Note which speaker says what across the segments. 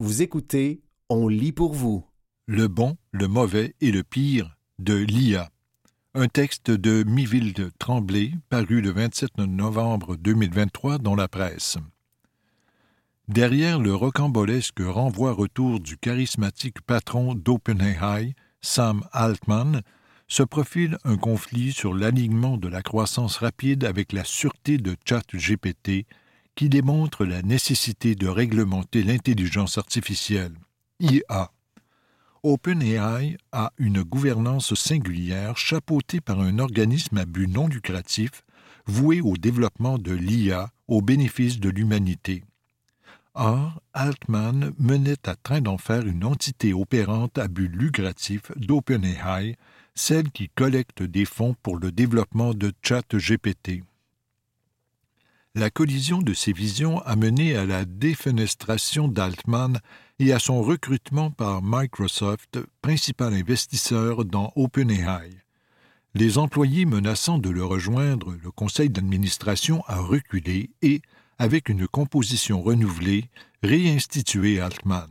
Speaker 1: Vous écoutez On lit pour vous.
Speaker 2: Le bon, le mauvais et le pire de l'IA. Un texte de Miville Tremblay, paru le 27 novembre 2023 dans la presse. Derrière le rocambolesque renvoi-retour du charismatique patron d'OpenAI, Sam Altman, se profile un conflit sur l'alignement de la croissance rapide avec la sûreté de ChatGPT qui démontre la nécessité de réglementer l'intelligence artificielle, IA. OpenAI a une gouvernance singulière chapeautée par un organisme à but non lucratif voué au développement de l'IA au bénéfice de l'humanité. Or, Altman menait à train d'en faire une entité opérante à but lucratif d'OpenAI, celle qui collecte des fonds pour le développement de ChatGPT. La collision de ces visions a mené à la défenestration d'Altman et à son recrutement par Microsoft, principal investisseur dans OpenAI. Les employés menaçant de le rejoindre, le conseil d'administration a reculé et, avec une composition renouvelée, réinstitué Altman.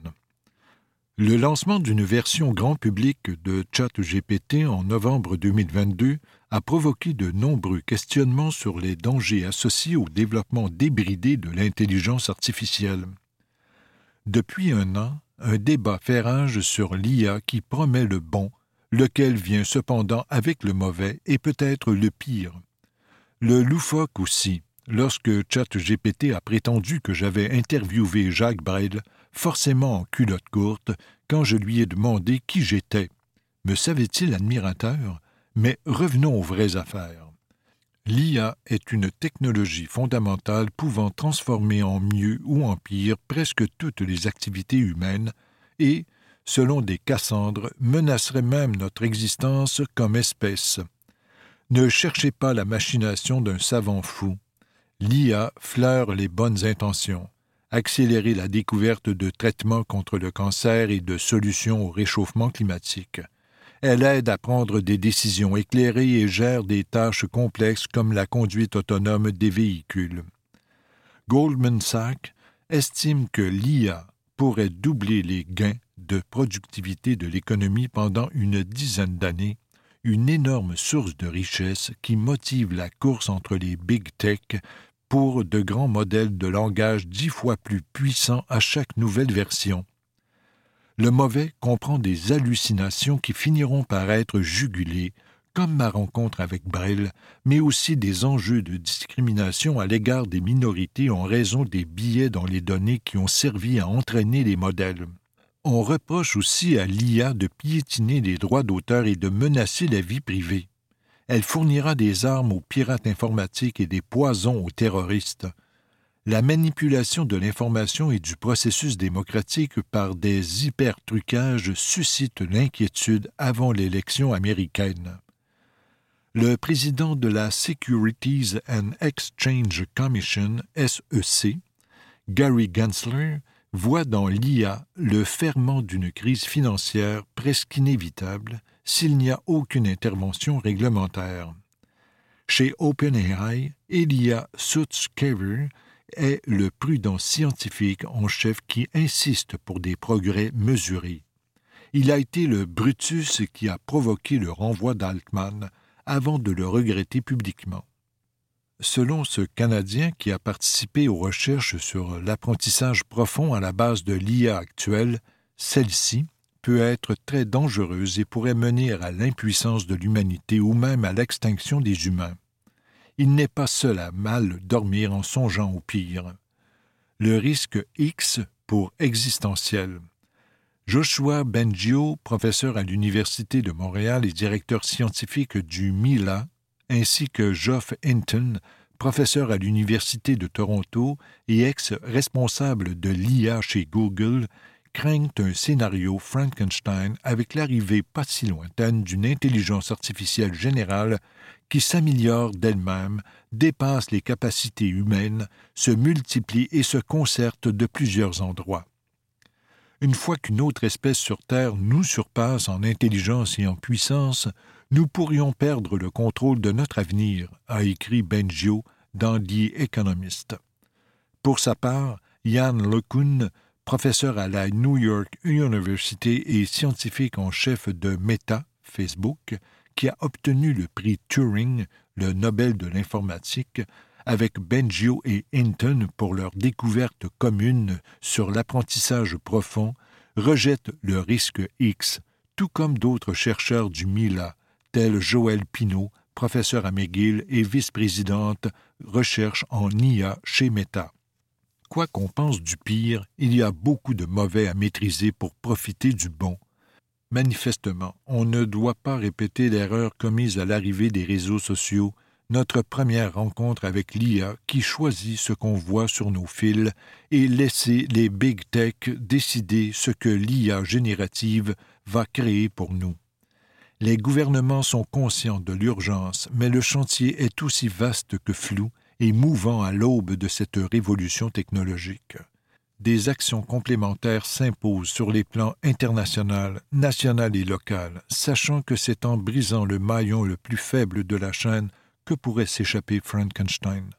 Speaker 2: Le lancement d'une version grand public de ChatGPT en novembre 2022 a provoqué de nombreux questionnements sur les dangers associés au développement débridé de l'intelligence artificielle. Depuis un an, un débat fait rage sur l'IA qui promet le bon, lequel vient cependant avec le mauvais et peut-être le pire. Le loufoque aussi, lorsque ChatGPT a prétendu que j'avais interviewé Jacques Brel, forcément en culotte courte, quand je lui ai demandé qui j'étais. Me savait-il admirateur? Mais revenons aux vraies affaires. L'IA est une technologie fondamentale pouvant transformer en mieux ou en pire presque toutes les activités humaines et, selon des Cassandres, menacerait même notre existence comme espèce. Ne cherchez pas la machination d'un savant fou l'IA fleure les bonnes intentions, accélérer la découverte de traitements contre le cancer et de solutions au réchauffement climatique. Elle aide à prendre des décisions éclairées et gère des tâches complexes comme la conduite autonome des véhicules. Goldman Sachs estime que l'IA pourrait doubler les gains de productivité de l'économie pendant une dizaine d'années, une énorme source de richesse qui motive la course entre les big tech pour de grands modèles de langage dix fois plus puissants à chaque nouvelle version. Le mauvais comprend des hallucinations qui finiront par être jugulées, comme ma rencontre avec Brel, mais aussi des enjeux de discrimination à l'égard des minorités en raison des billets dans les données qui ont servi à entraîner les modèles. On reproche aussi à l'IA de piétiner les droits d'auteur et de menacer la vie privée elle fournira des armes aux pirates informatiques et des poisons aux terroristes. La manipulation de l'information et du processus démocratique par des hypertrucages suscite l'inquiétude avant l'élection américaine. Le président de la Securities and Exchange Commission, SEC, Gary Gensler, voit dans l'IA le ferment d'une crise financière presque inévitable s'il n'y a aucune intervention réglementaire. Chez OpenAI, Elia Sutskever est le prudent scientifique en chef qui insiste pour des progrès mesurés. Il a été le Brutus qui a provoqué le renvoi d'Altman avant de le regretter publiquement. Selon ce Canadien qui a participé aux recherches sur l'apprentissage profond à la base de l'IA actuelle, celle-ci, peut être très dangereuse et pourrait mener à l'impuissance de l'humanité ou même à l'extinction des humains. Il n'est pas seul à mal dormir en songeant au pire. Le risque X pour existentiel. Joshua Bengio, professeur à l'Université de Montréal et directeur scientifique du MILA, ainsi que Geoff Hinton, professeur à l'Université de Toronto et ex-responsable de l'IA chez Google, craignent un scénario Frankenstein avec l'arrivée pas si lointaine d'une intelligence artificielle générale qui s'améliore d'elle-même, dépasse les capacités humaines, se multiplie et se concerte de plusieurs endroits. Une fois qu'une autre espèce sur Terre nous surpasse en intelligence et en puissance, nous pourrions perdre le contrôle de notre avenir, a écrit Benjio dans The Economist. Pour sa part, Yann LeCun professeur à la New York University et scientifique en chef de Meta, Facebook, qui a obtenu le prix Turing, le Nobel de l'informatique, avec Bengio et Hinton pour leur découverte commune sur l'apprentissage profond, rejette le risque X, tout comme d'autres chercheurs du MILA, tels Joël Pinault, professeur à McGill et vice-présidente recherche en IA chez Meta. Quoi qu'on pense du pire, il y a beaucoup de mauvais à maîtriser pour profiter du bon. Manifestement, on ne doit pas répéter l'erreur commise à l'arrivée des réseaux sociaux, notre première rencontre avec l'IA qui choisit ce qu'on voit sur nos fils et laisser les big tech décider ce que l'IA générative va créer pour nous. Les gouvernements sont conscients de l'urgence, mais le chantier est aussi vaste que flou et mouvant à l'aube de cette révolution technologique. Des actions complémentaires s'imposent sur les plans international, national et local, sachant que c'est en brisant le maillon le plus faible de la chaîne que pourrait s'échapper Frankenstein.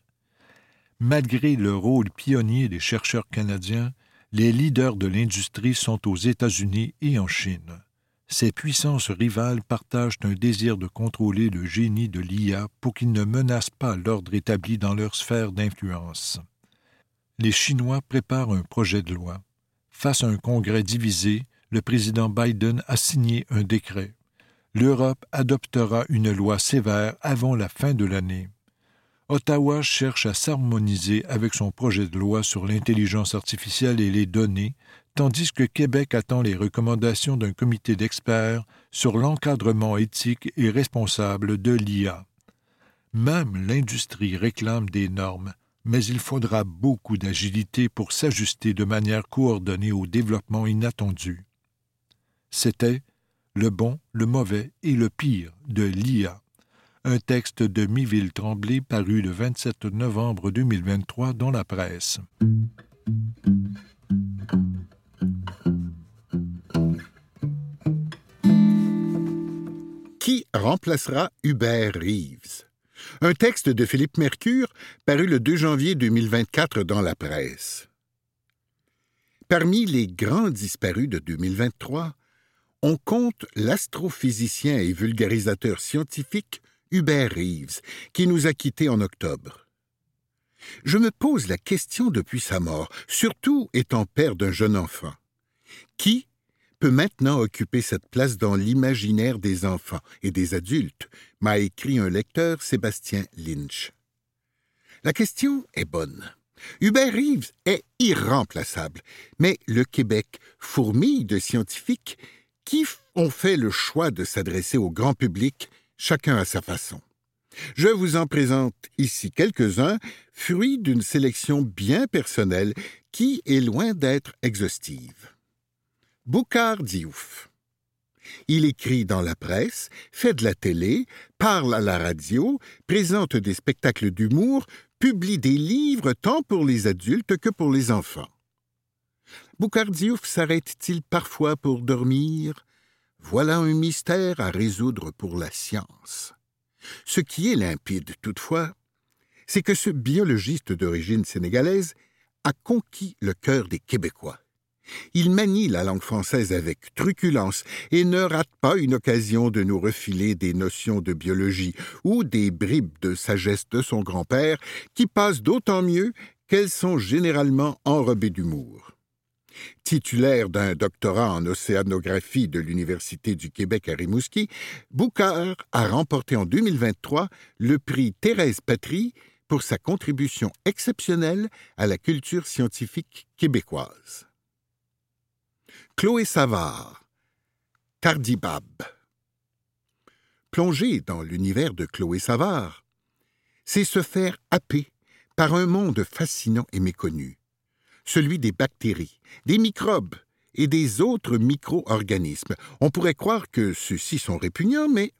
Speaker 2: Malgré le rôle pionnier des chercheurs canadiens, les leaders de l'industrie sont aux États-Unis et en Chine. Ces puissances rivales partagent un désir de contrôler le génie de l'IA pour qu'il ne menace pas l'ordre établi dans leur sphère d'influence. Les Chinois préparent un projet de loi. Face à un congrès divisé, le président Biden a signé un décret. L'Europe adoptera une loi sévère avant la fin de l'année. Ottawa cherche à s'harmoniser avec son projet de loi sur l'intelligence artificielle et les données, tandis que Québec attend les recommandations d'un comité d'experts sur l'encadrement éthique et responsable de l'IA. Même l'industrie réclame des normes, mais il faudra beaucoup d'agilité pour s'ajuster de manière coordonnée au développement inattendu. C'était Le bon, le mauvais et le pire de l'IA, un texte de Miville Tremblay paru le 27 novembre 2023 dans la presse.
Speaker 3: Qui remplacera Hubert Reeves? Un texte de Philippe Mercure paru le 2 janvier 2024 dans la presse. Parmi les grands disparus de 2023, on compte l'astrophysicien et vulgarisateur scientifique Hubert Reeves, qui nous a quittés en octobre. Je me pose la question depuis sa mort, surtout étant père d'un jeune enfant. Qui peut maintenant occuper cette place dans l'imaginaire des enfants et des adultes, m'a écrit un lecteur Sébastien Lynch. La question est bonne. Hubert Reeves est irremplaçable, mais le Québec fourmille de scientifiques qui ont fait le choix de s'adresser au grand public, chacun à sa façon. Je vous en présente ici quelques-uns, fruits d'une sélection bien personnelle qui est loin d'être exhaustive. Boucard Diouf. Il écrit dans la presse, fait de la télé, parle à la radio, présente des spectacles d'humour, publie des livres tant pour les adultes que pour les enfants. Boucard Diouf s'arrête-t-il parfois pour dormir? Voilà un mystère à résoudre pour la science. Ce qui est limpide, toutefois, c'est que ce biologiste d'origine sénégalaise a conquis le cœur des Québécois. Il manie la langue française avec truculence et ne rate pas une occasion de nous refiler des notions de biologie ou des bribes de sagesse de son grand-père qui passent d'autant mieux qu'elles sont généralement enrobées d'humour. Titulaire d'un doctorat en océanographie de l'Université du Québec à Rimouski, Boucard a remporté en 2023 le prix Thérèse Patry pour sa contribution exceptionnelle à la culture scientifique québécoise. Chloé Savard, Tardibab. Plonger dans l'univers de Chloé Savard, c'est se faire happer par un monde fascinant et méconnu, celui des bactéries, des microbes et des autres micro-organismes. On pourrait croire que ceux-ci sont répugnants, mais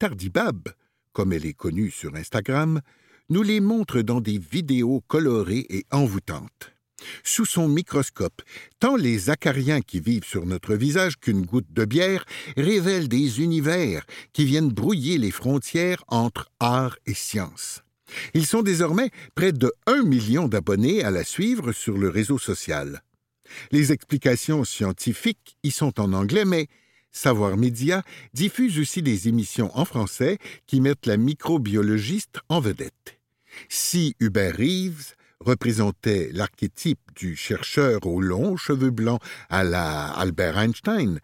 Speaker 3: Tardibab, comme elle est connue sur Instagram, nous les montre dans des vidéos colorées et envoûtantes sous son microscope, tant les acariens qui vivent sur notre visage qu'une goutte de bière révèlent des univers qui viennent brouiller les frontières entre art et science. Ils sont désormais près de un million d'abonnés à la suivre sur le réseau social. Les explications scientifiques y sont en anglais, mais Savoir Média diffuse aussi des émissions en français qui mettent la microbiologiste en vedette. Si Hubert Reeves représentait l'archétype du chercheur aux longs cheveux blancs à la Albert Einstein,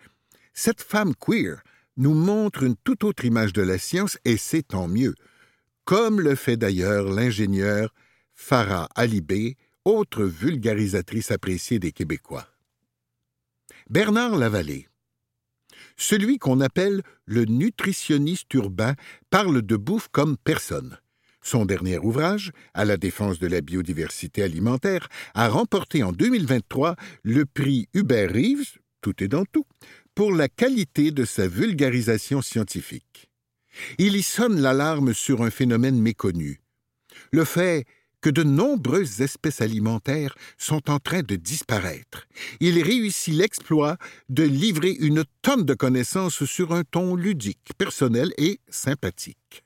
Speaker 3: cette femme queer nous montre une toute autre image de la science et c'est tant mieux, comme le fait d'ailleurs l'ingénieur Farah Alibé, autre vulgarisatrice appréciée des Québécois. Bernard Lavallée. Celui qu'on appelle le nutritionniste urbain parle de bouffe comme personne. Son dernier ouvrage, À la défense de la biodiversité alimentaire, a remporté en 2023 le prix Hubert Reeves, tout est dans tout, pour la qualité de sa vulgarisation scientifique. Il y sonne l'alarme sur un phénomène méconnu. Le fait que de nombreuses espèces alimentaires sont en train de disparaître. Il réussit l'exploit de livrer une tonne de connaissances sur un ton ludique, personnel et sympathique.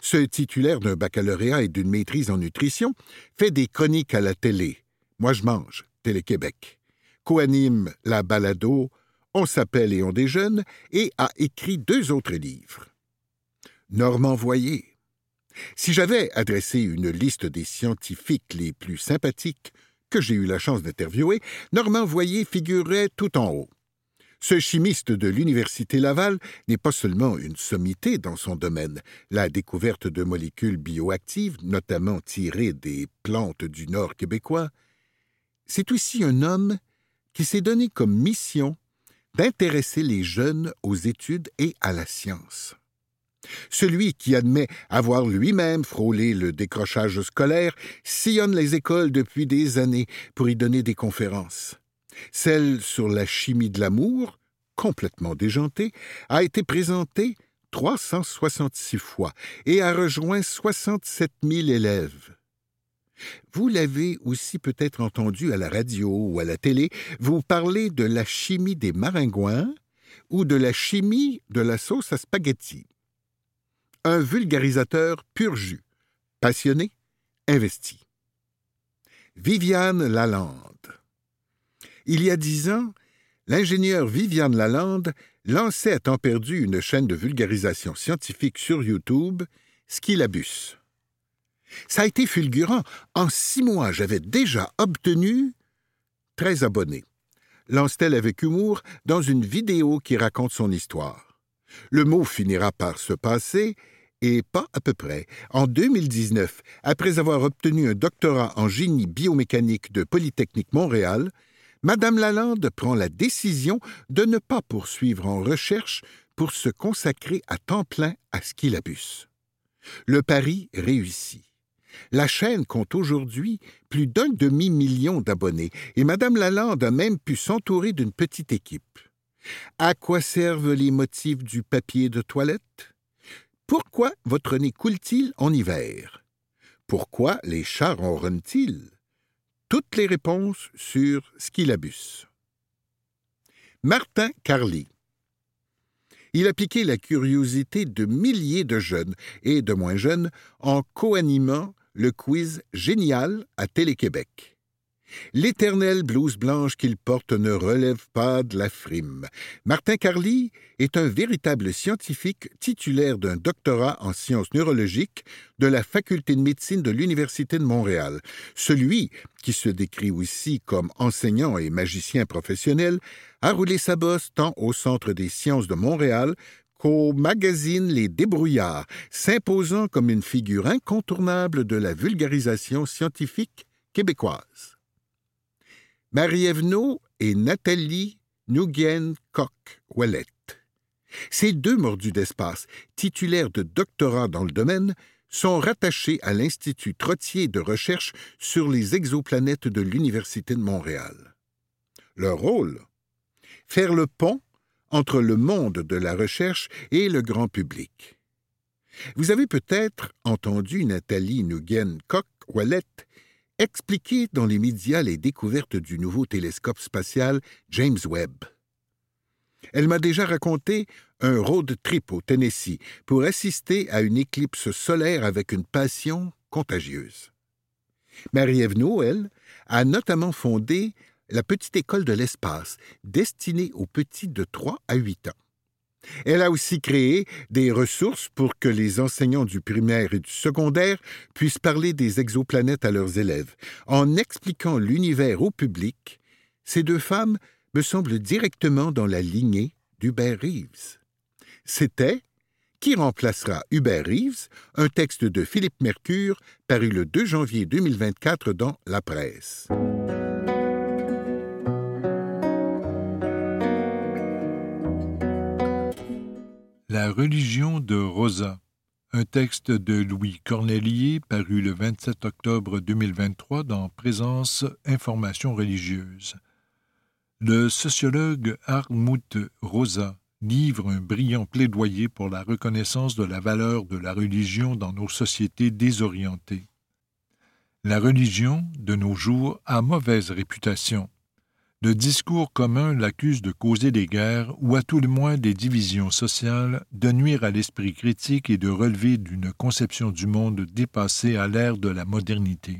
Speaker 3: Ce titulaire d'un baccalauréat et d'une maîtrise en nutrition fait des chroniques à la télé. Moi je mange, Télé-Québec. Coanime la balado On s'appelle et on déjeune et a écrit deux autres livres. Normand Voyer, si j'avais adressé une liste des scientifiques les plus sympathiques que j'ai eu la chance d'interviewer, Normand Voyer figurait tout en haut. Ce chimiste de l'Université Laval n'est pas seulement une sommité dans son domaine, la découverte de molécules bioactives, notamment tirées des plantes du Nord québécois, c'est aussi un homme qui s'est donné comme mission d'intéresser les jeunes aux études et à la science. Celui qui admet avoir lui-même frôlé le décrochage scolaire sillonne les écoles depuis des années pour y donner des conférences. Celle sur la chimie de l'amour, complètement déjantée, a été présentée 366 fois et a rejoint 67 000 élèves. Vous l'avez aussi peut-être entendu à la radio ou à la télé, vous parler de la chimie des maringouins ou de la chimie de la sauce à spaghetti un vulgarisateur pur jus, passionné, investi. Viviane Lalande. Il y a dix ans, l'ingénieur Viviane Lalande lançait à temps perdu une chaîne de vulgarisation scientifique sur YouTube, Skilabus. Ça a été fulgurant. En six mois, j'avais déjà obtenu 13 abonnés. Lance-t-elle avec humour dans une vidéo qui raconte son histoire. Le mot finira par se passer et pas à peu près. En 2019, après avoir obtenu un doctorat en génie biomécanique de Polytechnique Montréal, Madame Lalande prend la décision de ne pas poursuivre en recherche pour se consacrer à temps plein à Skilabus. Le pari réussit. La chaîne compte aujourd'hui plus d'un demi-million d'abonnés et Madame Lalande a même pu s'entourer d'une petite équipe. À quoi servent les motifs du papier de toilette? Pourquoi votre nez coule-t-il en hiver? Pourquoi les chats ronronnent-ils? Toutes les réponses sur Skilabus. Martin Carly. Il a piqué la curiosité de milliers de jeunes et de moins jeunes en co-animant le quiz Génial à Télé-Québec. L'éternelle blouse blanche qu'il porte ne relève pas de la frime. Martin Carly est un véritable scientifique titulaire d'un doctorat en sciences neurologiques de la Faculté de médecine de l'Université de Montréal. Celui, qui se décrit aussi comme enseignant et magicien professionnel, a roulé sa bosse tant au Centre des sciences de Montréal qu'au magazine Les Débrouillards, s'imposant comme une figure incontournable de la vulgarisation scientifique québécoise. Marie-Ève et Nathalie Nguyen Koch Wallet. Ces deux mordus d'espace, titulaires de doctorats dans le domaine, sont rattachés à l'Institut Trottier de recherche sur les exoplanètes de l'Université de Montréal. Leur rôle? Faire le pont entre le monde de la recherche et le grand public. Vous avez peut-être entendu Nathalie Nguyen Koch Wallet expliquer dans les médias les découvertes du nouveau télescope spatial James Webb. Elle m'a déjà raconté un road trip au Tennessee pour assister à une éclipse solaire avec une passion contagieuse. Marie-Ève Noël a notamment fondé la petite école de l'espace, destinée aux petits de 3 à 8 ans. Elle a aussi créé des ressources pour que les enseignants du primaire et du secondaire puissent parler des exoplanètes à leurs élèves. En expliquant l'univers au public, ces deux femmes me semblent directement dans la lignée d'Hubert Reeves. C'était Qui remplacera Hubert Reeves un texte de Philippe Mercure paru le 2 janvier 2024 dans La Presse.
Speaker 2: La religion de Rosa, un texte de Louis Cornelier paru le 27 octobre 2023 dans Présence Information religieuse. Le sociologue Harmut Rosa livre un brillant plaidoyer pour la reconnaissance de la valeur de la religion dans nos sociétés désorientées. La religion, de nos jours, a mauvaise réputation le discours commun l'accuse de causer des guerres ou à tout le moins des divisions sociales, de nuire à l'esprit critique et de relever d'une conception du monde dépassée à l'ère de la modernité.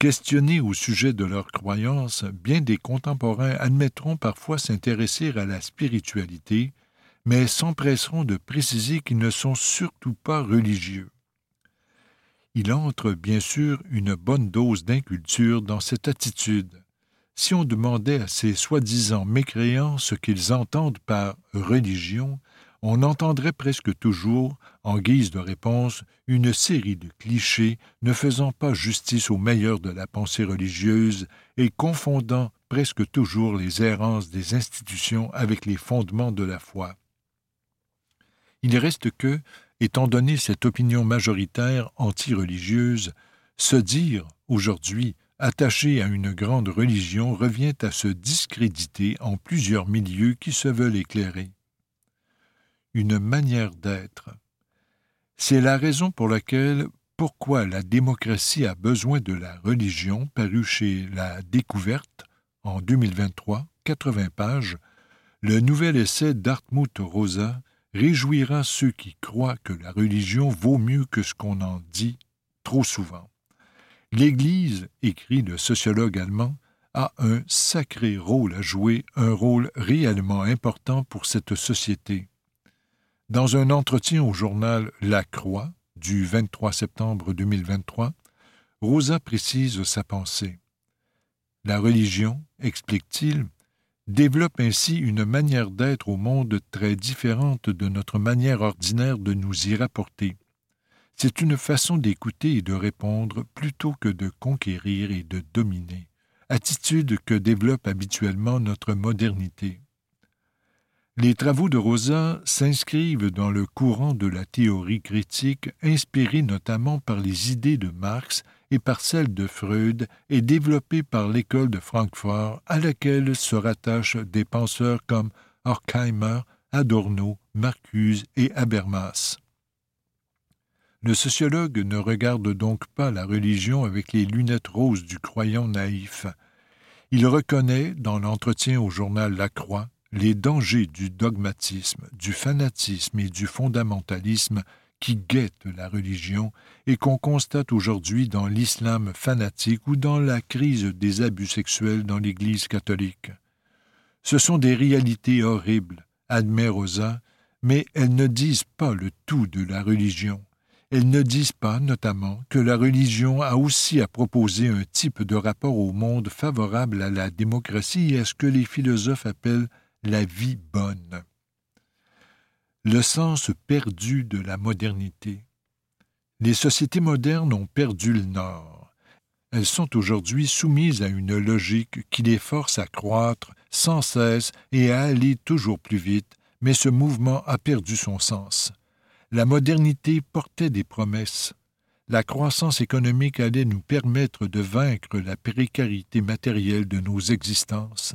Speaker 2: Questionnés au sujet de leurs croyances, bien des contemporains admettront parfois s'intéresser à la spiritualité, mais s'empresseront de préciser qu'ils ne sont surtout pas religieux. Il entre bien sûr une bonne dose d'inculture dans cette attitude si on demandait à ces soi-disant mécréants ce qu'ils entendent par religion, on entendrait presque toujours, en guise de réponse, une série de clichés ne faisant pas justice au meilleur de la pensée religieuse et confondant presque toujours les errances des institutions avec les fondements de la foi. Il reste que, étant donné cette opinion majoritaire anti-religieuse, se dire, aujourd'hui, attaché à une grande religion revient à se discréditer en plusieurs milieux qui se veulent éclairés. Une manière d'être. C'est la raison pour laquelle Pourquoi la démocratie a besoin de la religion, paru chez La Découverte en 2023, 80 pages, le nouvel essai d'Artmut Rosa réjouira ceux qui croient que la religion vaut mieux que ce qu'on en dit trop souvent. L'Église, écrit le sociologue allemand, a un sacré rôle à jouer, un rôle réellement important pour cette société. Dans un entretien au journal La Croix du 23 septembre 2023, Rosa précise sa pensée. La religion, explique-t-il, développe ainsi une manière d'être au monde très différente de notre manière ordinaire de nous y rapporter. C'est une façon d'écouter et de répondre plutôt que de conquérir et de dominer, attitude que développe habituellement notre modernité. Les travaux de Rosa s'inscrivent dans le courant de la théorie critique inspirée notamment par les idées de Marx et par celles de Freud et développée par l'école de Francfort à laquelle se rattachent des penseurs comme Horkheimer, Adorno, Marcuse et Habermas. Le sociologue ne regarde donc pas la religion avec les lunettes roses du croyant naïf. Il reconnaît, dans l'entretien au journal La Croix, les dangers du dogmatisme, du fanatisme et du fondamentalisme qui guettent la religion et qu'on constate aujourd'hui dans l'islam fanatique ou dans la crise des abus sexuels dans l'Église catholique. Ce sont des réalités horribles, admet Rosa, mais elles ne disent pas le tout de la religion. Elles ne disent pas, notamment, que la religion a aussi à proposer un type de rapport au monde favorable à la démocratie et à ce que les philosophes appellent la vie bonne. Le sens perdu de la modernité. Les sociétés modernes ont perdu le nord. Elles sont aujourd'hui soumises à une logique qui les force à croître sans cesse et à aller toujours plus vite, mais ce mouvement a perdu son sens. La modernité portait des promesses. La croissance économique allait nous permettre de vaincre la précarité matérielle de nos existences.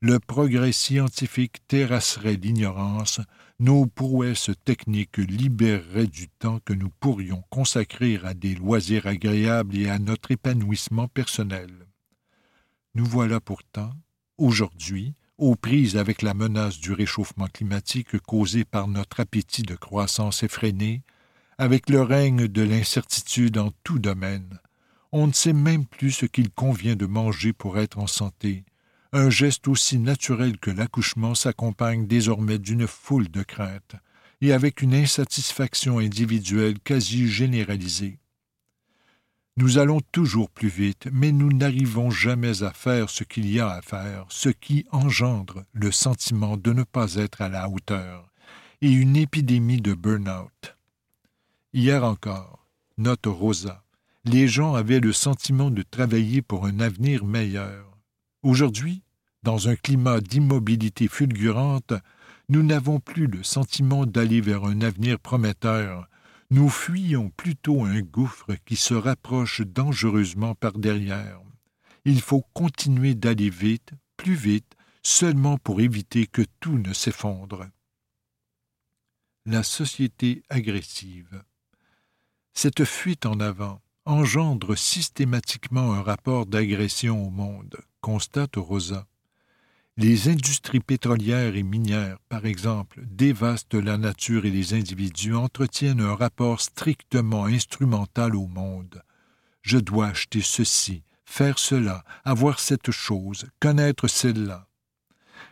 Speaker 2: Le progrès scientifique terrasserait l'ignorance, nos prouesses techniques libéreraient du temps que nous pourrions consacrer à des loisirs agréables et à notre épanouissement personnel. Nous voilà pourtant, aujourd'hui, aux prises avec la menace du réchauffement climatique causé par notre appétit de croissance effréné, avec le règne de l'incertitude en tout domaine, On ne sait même plus ce qu'il convient de manger pour être en santé. Un geste aussi naturel que l'accouchement s'accompagne désormais d'une foule de craintes et avec une insatisfaction individuelle quasi généralisée. Nous allons toujours plus vite, mais nous n'arrivons jamais à faire ce qu'il y a à faire, ce qui engendre le sentiment de ne pas être à la hauteur, et une épidémie de burn-out. Hier encore, note Rosa, les gens avaient le sentiment de travailler pour un avenir meilleur. Aujourd'hui, dans un climat d'immobilité fulgurante, nous n'avons plus le sentiment d'aller vers un avenir prometteur, nous fuyons plutôt un gouffre qui se rapproche dangereusement par derrière. Il faut continuer d'aller vite, plus vite, seulement pour éviter que tout ne s'effondre. La société agressive. Cette fuite en avant engendre systématiquement un rapport d'agression au monde, constate Rosa. Les industries pétrolières et minières, par exemple, dévastent la nature et les individus entretiennent un rapport strictement instrumental au monde. Je dois acheter ceci, faire cela, avoir cette chose, connaître celle-là.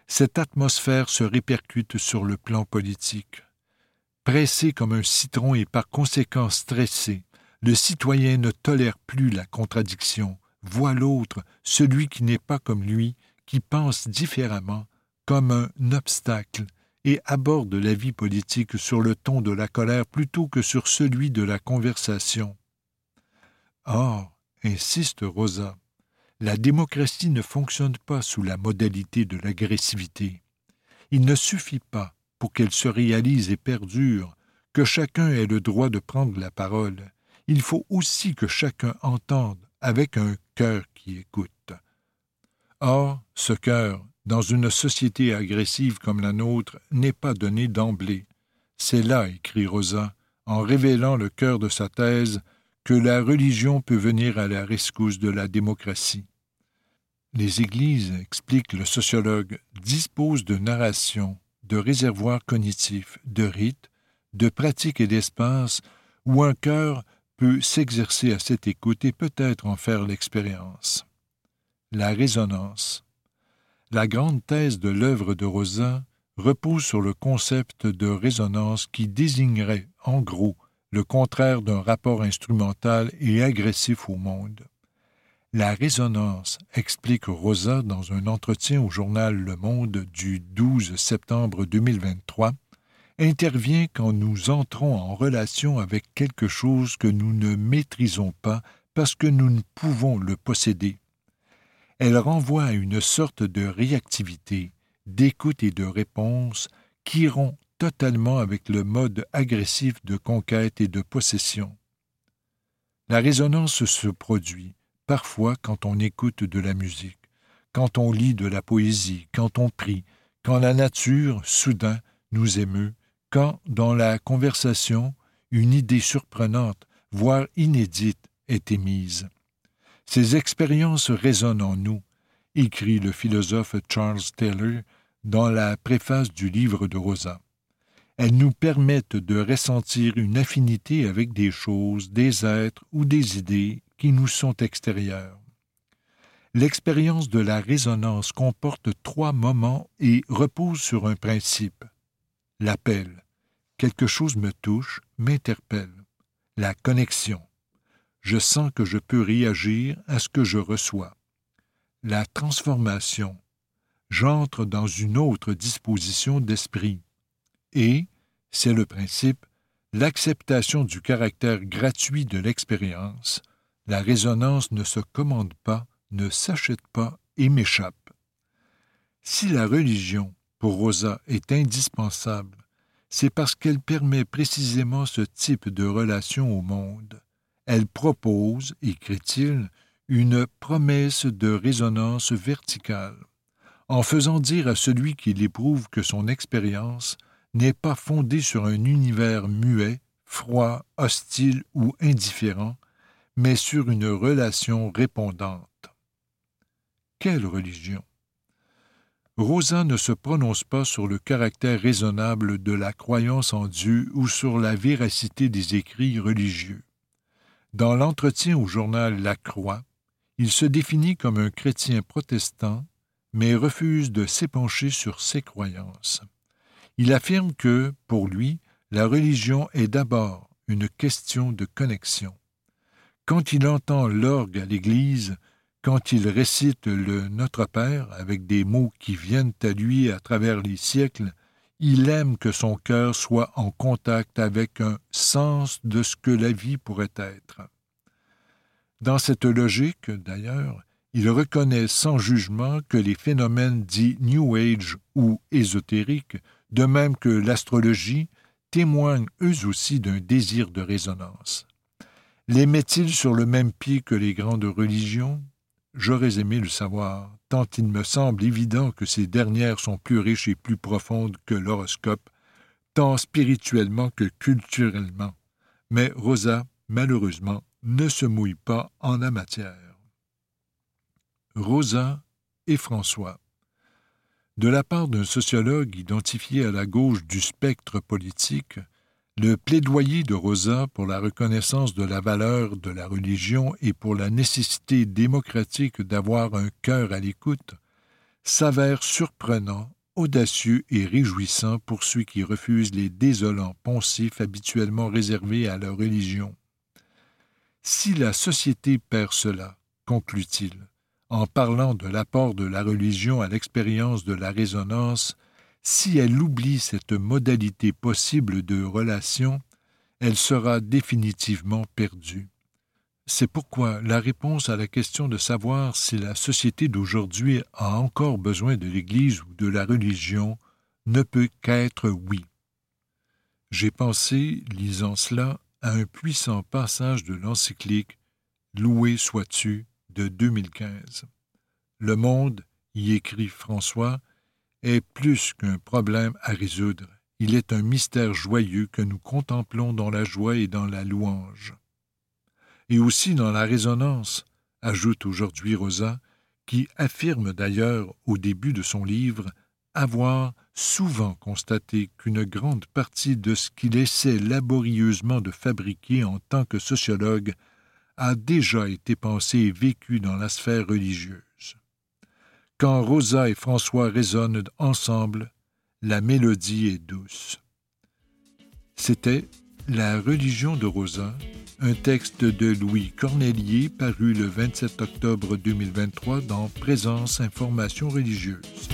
Speaker 2: Cette atmosphère se répercute sur le plan politique. Pressé comme un citron et par conséquent stressé, le citoyen ne tolère plus la contradiction, voit l'autre, celui qui n'est pas comme lui, qui pense différemment comme un obstacle et aborde la vie politique sur le ton de la colère plutôt que sur celui de la conversation. Or, insiste Rosa, la démocratie ne fonctionne pas sous la modalité de l'agressivité. Il ne suffit pas, pour qu'elle se réalise et perdure, que chacun ait le droit de prendre la parole. Il faut aussi que chacun entende avec un cœur qui écoute. Or, ce cœur, dans une société agressive comme la nôtre, n'est pas donné d'emblée. C'est là, écrit Rosa, en révélant le cœur de sa thèse, que la religion peut venir à la rescousse de la démocratie. Les églises, explique le sociologue, disposent de narrations, de réservoirs cognitifs, de rites, de pratiques et d'espaces où un cœur peut s'exercer à cette écoute et peut-être en faire l'expérience la résonance. La grande thèse de l'œuvre de Rosa repose sur le concept de résonance qui désignerait, en gros, le contraire d'un rapport instrumental et agressif au monde. La résonance, explique Rosa dans un entretien au journal Le Monde du 12 septembre 2023, intervient quand nous entrons en relation avec quelque chose que nous ne maîtrisons pas parce que nous ne pouvons le posséder elle renvoie à une sorte de réactivité, d'écoute et de réponse qui rompt totalement avec le mode agressif de conquête et de possession. La résonance se produit parfois quand on écoute de la musique, quand on lit de la poésie, quand on prie, quand la nature, soudain, nous émeut, quand, dans la conversation, une idée surprenante, voire inédite, est émise. Ces expériences résonnent en nous, écrit le philosophe Charles Taylor dans la préface du livre de Rosa. Elles nous permettent de ressentir une affinité avec des choses, des êtres ou des idées qui nous sont extérieures. L'expérience de la résonance comporte trois moments et repose sur un principe. L'appel. Quelque chose me touche, m'interpelle. La connexion je sens que je peux réagir à ce que je reçois. La transformation. J'entre dans une autre disposition d'esprit. Et, c'est le principe, l'acceptation du caractère gratuit de l'expérience. La résonance ne se commande pas, ne s'achète pas et m'échappe. Si la religion, pour Rosa, est indispensable, c'est parce qu'elle permet précisément ce type de relation au monde. Elle propose, écrit-il, une promesse de résonance verticale, en faisant dire à celui qui l'éprouve que son expérience n'est pas fondée sur un univers muet, froid, hostile ou indifférent, mais sur une relation répondante. Quelle religion? Rosa ne se prononce pas sur le caractère raisonnable de la croyance en Dieu ou sur la véracité des écrits religieux. Dans l'entretien au journal La Croix, il se définit comme un chrétien protestant, mais refuse de s'épancher sur ses croyances. Il affirme que, pour lui, la religion est d'abord une question de connexion. Quand il entend l'orgue à l'Église, quand il récite le Notre Père avec des mots qui viennent à lui à travers les siècles, il aime que son cœur soit en contact avec un sens de ce que la vie pourrait être. Dans cette logique, d'ailleurs, il reconnaît sans jugement que les phénomènes dits New Age ou ésotériques, de même que l'astrologie, témoignent eux aussi d'un désir de résonance. Les met-il sur le même pied que les grandes religions? J'aurais aimé le savoir, tant il me semble évident que ces dernières sont plus riches et plus profondes que l'horoscope, tant spirituellement que culturellement. Mais Rosa, malheureusement, ne se mouille pas en la matière. Rosa et François. De la part d'un sociologue identifié à la gauche du spectre politique, le plaidoyer de Rosa pour la reconnaissance de la valeur de la religion et pour la nécessité démocratique d'avoir un cœur à l'écoute s'avère surprenant, audacieux et réjouissant pour ceux qui refusent les désolants poncifs habituellement réservés à la religion. Si la société perd cela, conclut-il, en parlant de l'apport de la religion à l'expérience de la résonance, si elle oublie cette modalité possible de relation, elle sera définitivement perdue. C'est pourquoi la réponse à la question de savoir si la société d'aujourd'hui a encore besoin de l'Église ou de la religion ne peut qu'être oui. J'ai pensé, lisant cela, à un puissant passage de l'encyclique Loué sois-tu de 2015. Le Monde, y écrit François, est plus qu'un problème à résoudre. Il est un mystère joyeux que nous contemplons dans la joie et dans la louange. Et aussi dans la résonance, ajoute aujourd'hui Rosa, qui affirme d'ailleurs au début de son livre avoir souvent constaté qu'une grande partie de ce qu'il essaie laborieusement de fabriquer en tant que sociologue a déjà été pensé et vécu dans la sphère religieuse. Quand Rosa et François résonnent ensemble, la mélodie est douce. C'était La religion de Rosa, un texte de Louis Cornelier paru le 27 octobre 2023 dans Présence Information religieuse.